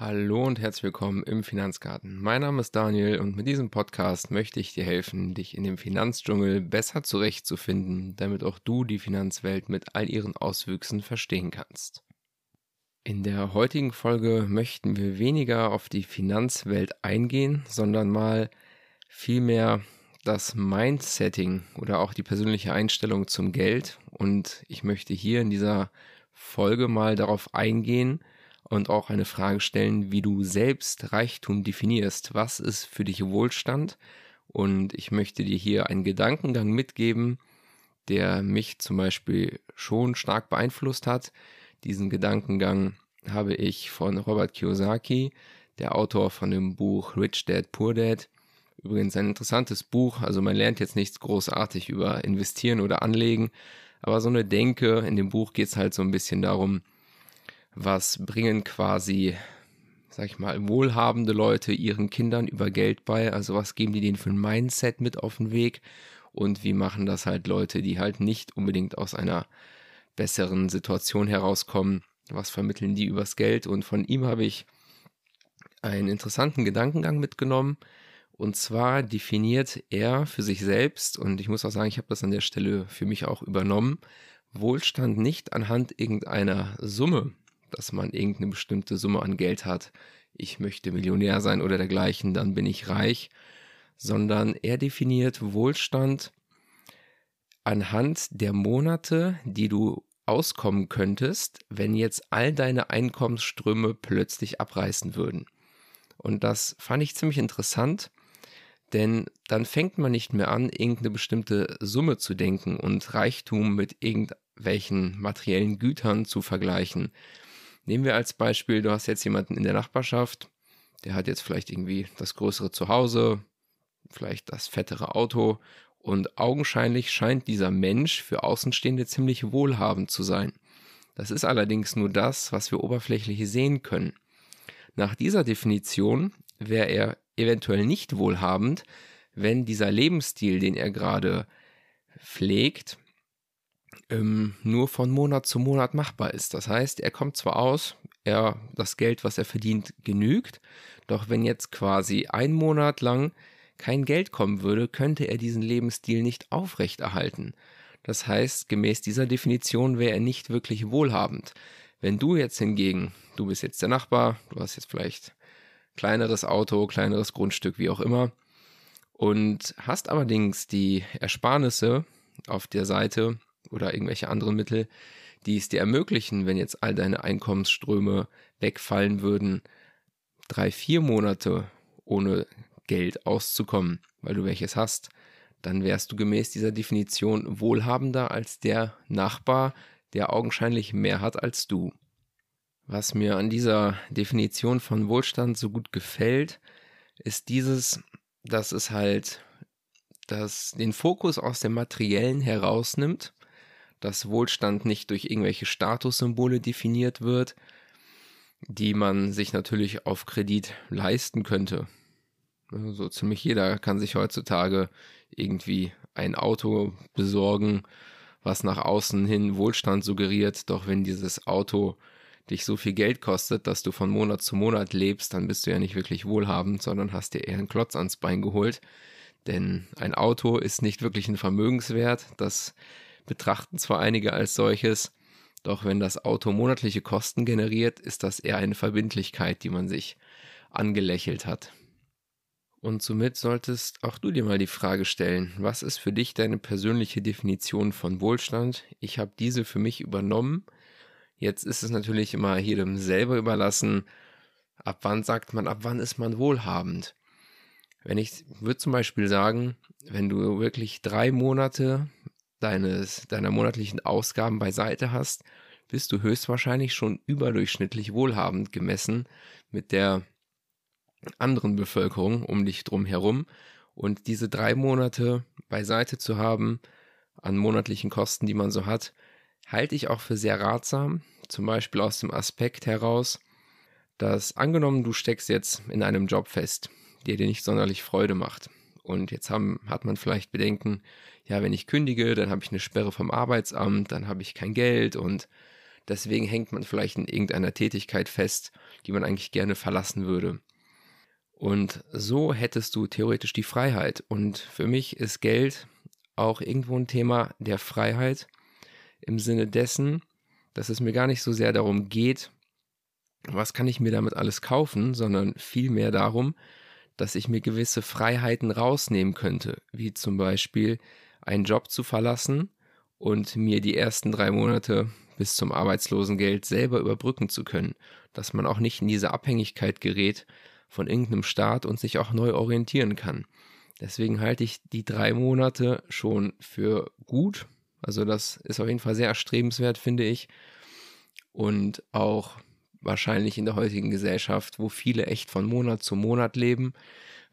Hallo und herzlich willkommen im Finanzgarten. Mein Name ist Daniel und mit diesem Podcast möchte ich dir helfen, dich in dem Finanzdschungel besser zurechtzufinden, damit auch du die Finanzwelt mit all ihren Auswüchsen verstehen kannst. In der heutigen Folge möchten wir weniger auf die Finanzwelt eingehen, sondern mal vielmehr das Mindsetting oder auch die persönliche Einstellung zum Geld. Und ich möchte hier in dieser Folge mal darauf eingehen, und auch eine Frage stellen, wie du selbst Reichtum definierst. Was ist für dich Wohlstand? Und ich möchte dir hier einen Gedankengang mitgeben, der mich zum Beispiel schon stark beeinflusst hat. Diesen Gedankengang habe ich von Robert Kiyosaki, der Autor von dem Buch Rich Dad Poor Dad. Übrigens ein interessantes Buch, also man lernt jetzt nichts großartig über investieren oder anlegen, aber so eine Denke, in dem Buch geht es halt so ein bisschen darum, was bringen quasi, sag ich mal, wohlhabende Leute ihren Kindern über Geld bei? Also was geben die denen für ein Mindset mit auf den Weg? Und wie machen das halt Leute, die halt nicht unbedingt aus einer besseren Situation herauskommen? Was vermitteln die übers Geld? Und von ihm habe ich einen interessanten Gedankengang mitgenommen. Und zwar definiert er für sich selbst, und ich muss auch sagen, ich habe das an der Stelle für mich auch übernommen, Wohlstand nicht anhand irgendeiner Summe, dass man irgendeine bestimmte Summe an Geld hat. Ich möchte Millionär sein oder dergleichen, dann bin ich reich, sondern er definiert Wohlstand anhand der Monate, die du auskommen könntest, wenn jetzt all deine Einkommensströme plötzlich abreißen würden. Und das fand ich ziemlich interessant, denn dann fängt man nicht mehr an, irgendeine bestimmte Summe zu denken und Reichtum mit irgendwelchen materiellen Gütern zu vergleichen. Nehmen wir als Beispiel, du hast jetzt jemanden in der Nachbarschaft, der hat jetzt vielleicht irgendwie das größere Zuhause, vielleicht das fettere Auto und augenscheinlich scheint dieser Mensch für Außenstehende ziemlich wohlhabend zu sein. Das ist allerdings nur das, was wir oberflächlich sehen können. Nach dieser Definition wäre er eventuell nicht wohlhabend, wenn dieser Lebensstil, den er gerade pflegt, ähm, nur von Monat zu Monat machbar ist. Das heißt, er kommt zwar aus, er, das Geld, was er verdient, genügt, doch wenn jetzt quasi ein Monat lang kein Geld kommen würde, könnte er diesen Lebensstil nicht aufrechterhalten. Das heißt, gemäß dieser Definition wäre er nicht wirklich wohlhabend. Wenn du jetzt hingegen, du bist jetzt der Nachbar, du hast jetzt vielleicht kleineres Auto, kleineres Grundstück, wie auch immer, und hast allerdings die Ersparnisse auf der Seite, oder irgendwelche anderen Mittel, die es dir ermöglichen, wenn jetzt all deine Einkommensströme wegfallen würden, drei, vier Monate ohne Geld auszukommen, weil du welches hast, dann wärst du gemäß dieser Definition wohlhabender als der Nachbar, der augenscheinlich mehr hat als du. Was mir an dieser Definition von Wohlstand so gut gefällt, ist dieses, dass es halt das den Fokus aus dem Materiellen herausnimmt dass Wohlstand nicht durch irgendwelche Statussymbole definiert wird, die man sich natürlich auf Kredit leisten könnte. So ziemlich jeder kann sich heutzutage irgendwie ein Auto besorgen, was nach außen hin Wohlstand suggeriert. Doch wenn dieses Auto dich so viel Geld kostet, dass du von Monat zu Monat lebst, dann bist du ja nicht wirklich wohlhabend, sondern hast dir eher einen Klotz ans Bein geholt. Denn ein Auto ist nicht wirklich ein Vermögenswert, das betrachten zwar einige als solches, doch wenn das Auto monatliche Kosten generiert, ist das eher eine Verbindlichkeit, die man sich angelächelt hat. Und somit solltest auch du dir mal die Frage stellen, was ist für dich deine persönliche Definition von Wohlstand? Ich habe diese für mich übernommen. Jetzt ist es natürlich immer jedem selber überlassen, ab wann sagt man, ab wann ist man wohlhabend. Wenn ich würde zum Beispiel sagen, wenn du wirklich drei Monate deines, deiner monatlichen Ausgaben beiseite hast, bist du höchstwahrscheinlich schon überdurchschnittlich wohlhabend gemessen mit der anderen Bevölkerung um dich drum herum. Und diese drei Monate beiseite zu haben an monatlichen Kosten, die man so hat, halte ich auch für sehr ratsam. Zum Beispiel aus dem Aspekt heraus, dass angenommen, du steckst jetzt in einem Job fest, der dir nicht sonderlich Freude macht. Und jetzt haben, hat man vielleicht Bedenken, ja, wenn ich kündige, dann habe ich eine Sperre vom Arbeitsamt, dann habe ich kein Geld und Deswegen hängt man vielleicht in irgendeiner Tätigkeit fest, die man eigentlich gerne verlassen würde. Und so hättest du theoretisch die Freiheit. Und für mich ist Geld auch irgendwo ein Thema der Freiheit im Sinne dessen, dass es mir gar nicht so sehr darum geht, was kann ich mir damit alles kaufen, sondern vielmehr darum, dass ich mir gewisse Freiheiten rausnehmen könnte, wie zum Beispiel einen Job zu verlassen und mir die ersten drei Monate bis zum Arbeitslosengeld selber überbrücken zu können, dass man auch nicht in diese Abhängigkeit gerät von irgendeinem Staat und sich auch neu orientieren kann. Deswegen halte ich die drei Monate schon für gut. Also das ist auf jeden Fall sehr erstrebenswert, finde ich. Und auch wahrscheinlich in der heutigen Gesellschaft, wo viele echt von Monat zu Monat leben,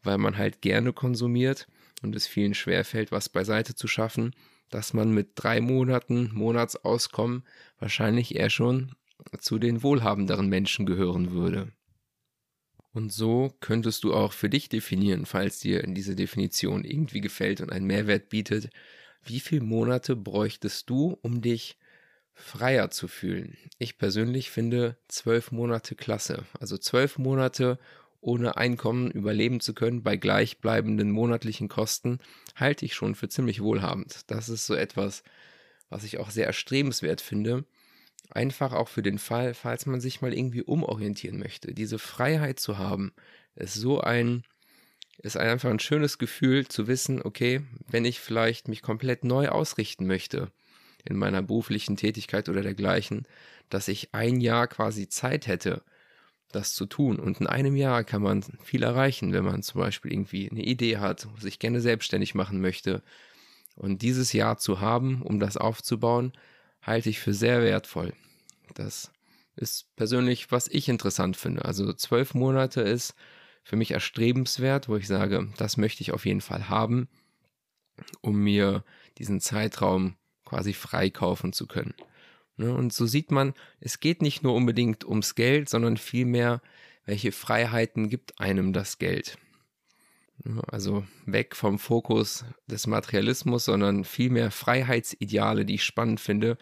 weil man halt gerne konsumiert und es vielen schwerfällt, was beiseite zu schaffen, dass man mit drei Monaten Monatsauskommen wahrscheinlich eher schon zu den wohlhabenderen Menschen gehören würde. Und so könntest du auch für dich definieren, falls dir diese Definition irgendwie gefällt und einen Mehrwert bietet, wie viele Monate bräuchtest du, um dich freier zu fühlen? Ich persönlich finde zwölf Monate klasse. Also zwölf Monate ohne Einkommen überleben zu können bei gleichbleibenden monatlichen Kosten, halte ich schon für ziemlich wohlhabend. Das ist so etwas, was ich auch sehr erstrebenswert finde, Einfach auch für den Fall, falls man sich mal irgendwie umorientieren möchte. Diese Freiheit zu haben, ist so ein, ist einfach ein schönes Gefühl zu wissen, okay, wenn ich vielleicht mich komplett neu ausrichten möchte in meiner beruflichen Tätigkeit oder dergleichen, dass ich ein Jahr quasi Zeit hätte, das zu tun. Und in einem Jahr kann man viel erreichen, wenn man zum Beispiel irgendwie eine Idee hat, sich gerne selbstständig machen möchte. Und dieses Jahr zu haben, um das aufzubauen, halte ich für sehr wertvoll. Das ist persönlich, was ich interessant finde. Also zwölf Monate ist für mich erstrebenswert, wo ich sage, das möchte ich auf jeden Fall haben, um mir diesen Zeitraum quasi freikaufen zu können. Ne, und so sieht man, es geht nicht nur unbedingt ums Geld, sondern vielmehr, welche Freiheiten gibt einem das Geld. Ne, also weg vom Fokus des Materialismus, sondern vielmehr Freiheitsideale, die ich spannend finde.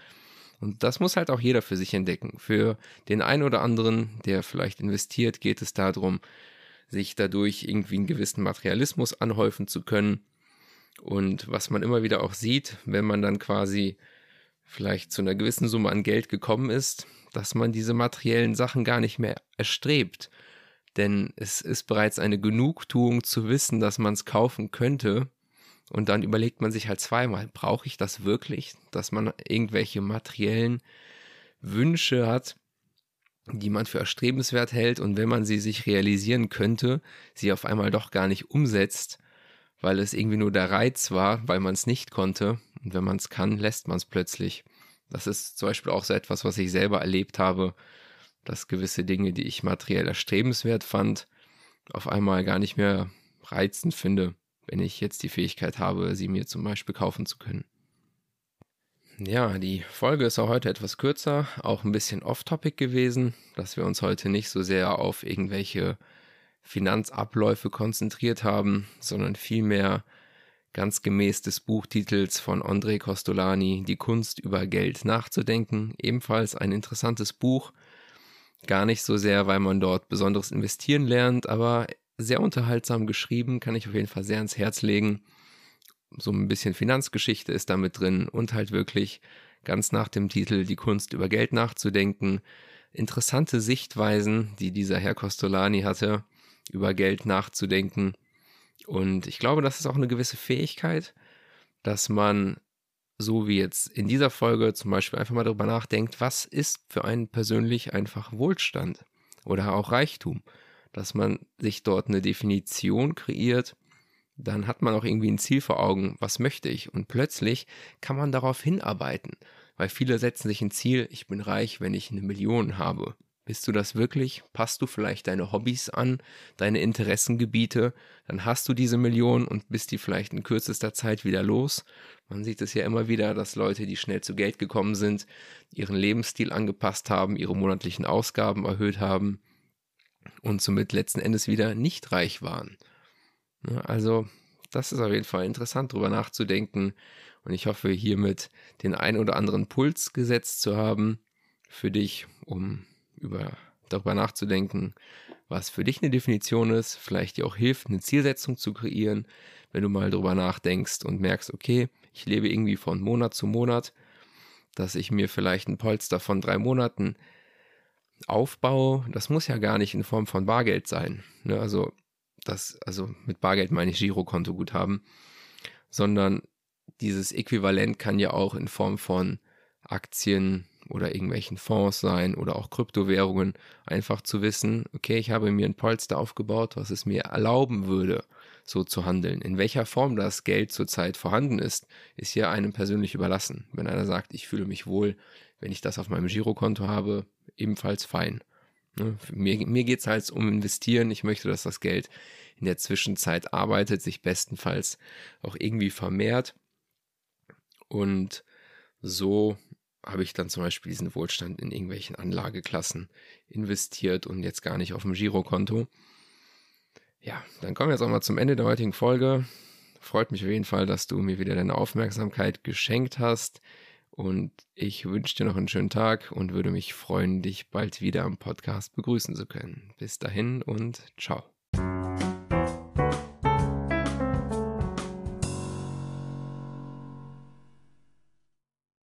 Und das muss halt auch jeder für sich entdecken. Für den einen oder anderen, der vielleicht investiert, geht es darum, sich dadurch irgendwie einen gewissen Materialismus anhäufen zu können. Und was man immer wieder auch sieht, wenn man dann quasi vielleicht zu einer gewissen Summe an Geld gekommen ist, dass man diese materiellen Sachen gar nicht mehr erstrebt, denn es ist bereits eine Genugtuung zu wissen, dass man es kaufen könnte. Und dann überlegt man sich halt zweimal, brauche ich das wirklich, dass man irgendwelche materiellen Wünsche hat, die man für erstrebenswert hält und wenn man sie sich realisieren könnte, sie auf einmal doch gar nicht umsetzt, weil es irgendwie nur der Reiz war, weil man es nicht konnte. Und wenn man es kann, lässt man es plötzlich. Das ist zum Beispiel auch so etwas, was ich selber erlebt habe, dass gewisse Dinge, die ich materiell erstrebenswert fand, auf einmal gar nicht mehr reizend finde, wenn ich jetzt die Fähigkeit habe, sie mir zum Beispiel kaufen zu können. Ja, die Folge ist auch heute etwas kürzer, auch ein bisschen off-topic gewesen, dass wir uns heute nicht so sehr auf irgendwelche Finanzabläufe konzentriert haben, sondern vielmehr ganz gemäß des Buchtitels von André Costolani, Die Kunst über Geld nachzudenken, ebenfalls ein interessantes Buch, Gar nicht so sehr, weil man dort besonderes investieren lernt, aber sehr unterhaltsam geschrieben, kann ich auf jeden Fall sehr ans Herz legen. So ein bisschen Finanzgeschichte ist da mit drin und halt wirklich ganz nach dem Titel Die Kunst über Geld nachzudenken. Interessante Sichtweisen, die dieser Herr Costolani hatte, über Geld nachzudenken. Und ich glaube, das ist auch eine gewisse Fähigkeit, dass man so wie jetzt in dieser Folge zum Beispiel einfach mal darüber nachdenkt, was ist für einen persönlich einfach Wohlstand oder auch Reichtum, dass man sich dort eine Definition kreiert, dann hat man auch irgendwie ein Ziel vor Augen, was möchte ich und plötzlich kann man darauf hinarbeiten, weil viele setzen sich ein Ziel, ich bin reich, wenn ich eine Million habe. Bist du das wirklich? Passt du vielleicht deine Hobbys an, deine Interessengebiete? Dann hast du diese Million und bist die vielleicht in kürzester Zeit wieder los. Man sieht es ja immer wieder, dass Leute, die schnell zu Geld gekommen sind, ihren Lebensstil angepasst haben, ihre monatlichen Ausgaben erhöht haben und somit letzten Endes wieder nicht reich waren. Also, das ist auf jeden Fall interessant, darüber nachzudenken. Und ich hoffe, hiermit den ein oder anderen Puls gesetzt zu haben für dich, um über, darüber nachzudenken, was für dich eine Definition ist, vielleicht dir auch hilft, eine Zielsetzung zu kreieren, wenn du mal darüber nachdenkst und merkst, okay, ich lebe irgendwie von Monat zu Monat, dass ich mir vielleicht ein Polster von drei Monaten aufbaue. Das muss ja gar nicht in Form von Bargeld sein. Ne? Also, das, also mit Bargeld meine ich Girokontoguthaben, sondern dieses Äquivalent kann ja auch in Form von Aktien oder irgendwelchen Fonds sein oder auch Kryptowährungen, einfach zu wissen, okay, ich habe mir ein Polster aufgebaut, was es mir erlauben würde, so zu handeln. In welcher Form das Geld zurzeit vorhanden ist, ist hier einem persönlich überlassen. Wenn einer sagt, ich fühle mich wohl, wenn ich das auf meinem Girokonto habe, ebenfalls fein. Ne? Mir, mir geht es halt um Investieren. Ich möchte, dass das Geld in der Zwischenzeit arbeitet, sich bestenfalls auch irgendwie vermehrt. Und so habe ich dann zum Beispiel diesen Wohlstand in irgendwelchen Anlageklassen investiert und jetzt gar nicht auf dem Girokonto. Ja, dann kommen wir jetzt auch mal zum Ende der heutigen Folge. Freut mich auf jeden Fall, dass du mir wieder deine Aufmerksamkeit geschenkt hast. Und ich wünsche dir noch einen schönen Tag und würde mich freuen, dich bald wieder am Podcast begrüßen zu können. Bis dahin und ciao.